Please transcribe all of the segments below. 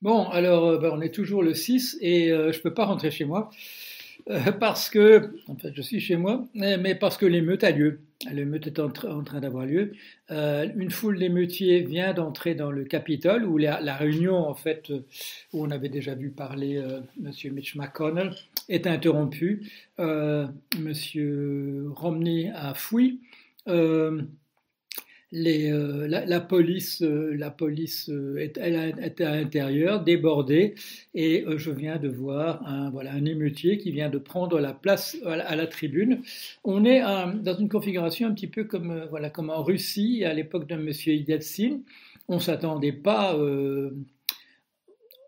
Bon, alors euh, ben, on est toujours le 6 et euh, je ne peux pas rentrer chez moi euh, parce que, en fait je suis chez moi, mais parce que l'émeute a lieu. L'émeute est en, train d'avoir lieu. une foule d'émeutiers vient d'entrer dans le Capitole où la, réunion, en fait, où on avait déjà vu parler M. Mitch McConnell, est interrompue. M. Romney a fui euh, la, police, euh, la police euh, est, elle était à l'intérieur, débordée, et je viens de voir un, voilà, un émeutier qui vient de prendre la place à la, tribune. On est dans une configuration un petit peu comme, voilà, comme en Russie à l'époque de M. Yeltsin. On s'attendait pas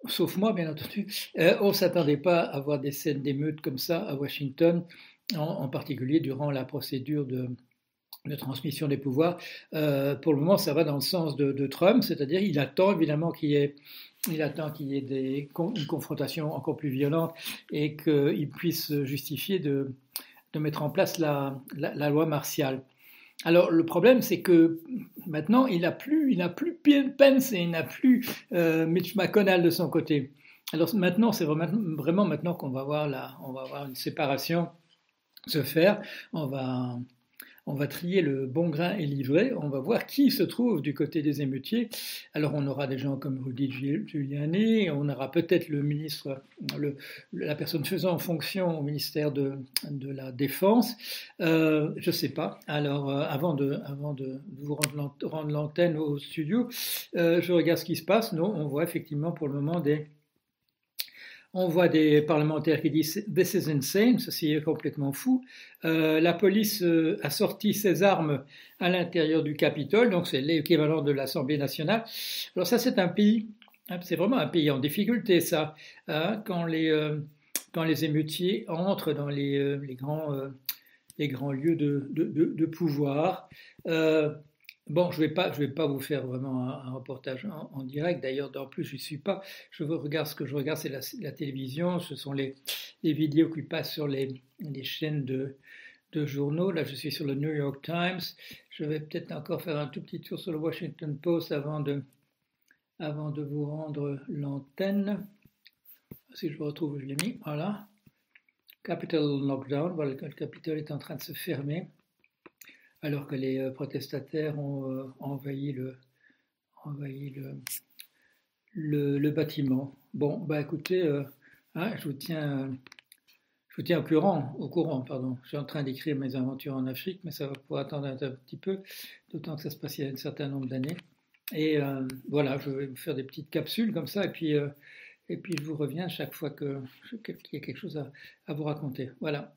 sauf moi bien entendu, on ne s'attendait pas à voir des scènes d'émeutes comme ça à Washington, en particulier durant la procédure de, de transmission des pouvoirs. Euh, pour le moment, ça va dans le sens de, Trump, c'est-à-dire il attend évidemment qu'il y ait il attend qu'il y ait des, une confrontation encore plus violente et qu'il puisse justifier de, de, mettre en place la, la, loi martiale. Alors le problème, c'est que maintenant, il n'a plus, il plus Pence et il n'a plus euh, Mitch McConnell de son côté. Alors maintenant, c'est vraiment, vraiment maintenant qu'on va voir la, on va voir une séparation se faire. On va on va trier le bon grain et l'ivraie, on va voir qui se trouve du côté des émeutiers. Alors on aura des gens comme Rudy Giuliani, on aura peut-être le ministre, la personne faisant fonction au ministère de, la Défense, euh, je ne sais pas. Alors euh, avant, de, avant de vous rendre l'antenne au studio, euh, je regarde ce qui se passe. Non, on voit effectivement pour le moment des on voit des parlementaires qui disent This is insane, ceci est complètement fou. Euh, la police euh, a sorti ses armes à l'intérieur du Capitole, donc c'est l'équivalent de l'Assemblée nationale. Alors, ça, c'est un pays, hein, c'est vraiment un pays en difficulté, ça, hein, quand, les, euh, quand les émeutiers entrent dans les, grands, les grands lieux de, de pouvoir. Bon, je ne vais, pas, vous faire vraiment un, reportage en, direct. D'ailleurs, en plus, je ne suis pas. Je regarde ce que je regarde, c'est la, télévision. Ce sont les, vidéos qui passent sur les, chaînes de, journaux. Là, je suis sur le New York Times. Je vais peut-être encore faire un tout petit tour sur le Washington Post avant de, vous rendre l'antenne. Si je retrouve, je l'ai mis. Voilà. Capital Lockdown. Voilà, le Capitole est en train de se fermer alors que les euh, protestataires ont euh, envahi le, bâtiment. Bon, bah écoutez, euh, hein, je vous tiens, au courant, au courant, pardon. Je suis en train d'écrire mes aventures en Afrique, mais ça va pouvoir attendre un, petit peu, d'autant que ça se passe il y a un certain nombre d'années. Et voilà, je vais vous faire des petites capsules comme ça, et puis, et puis je vous reviens chaque fois qu'il y a quelque chose à vous raconter. Voilà.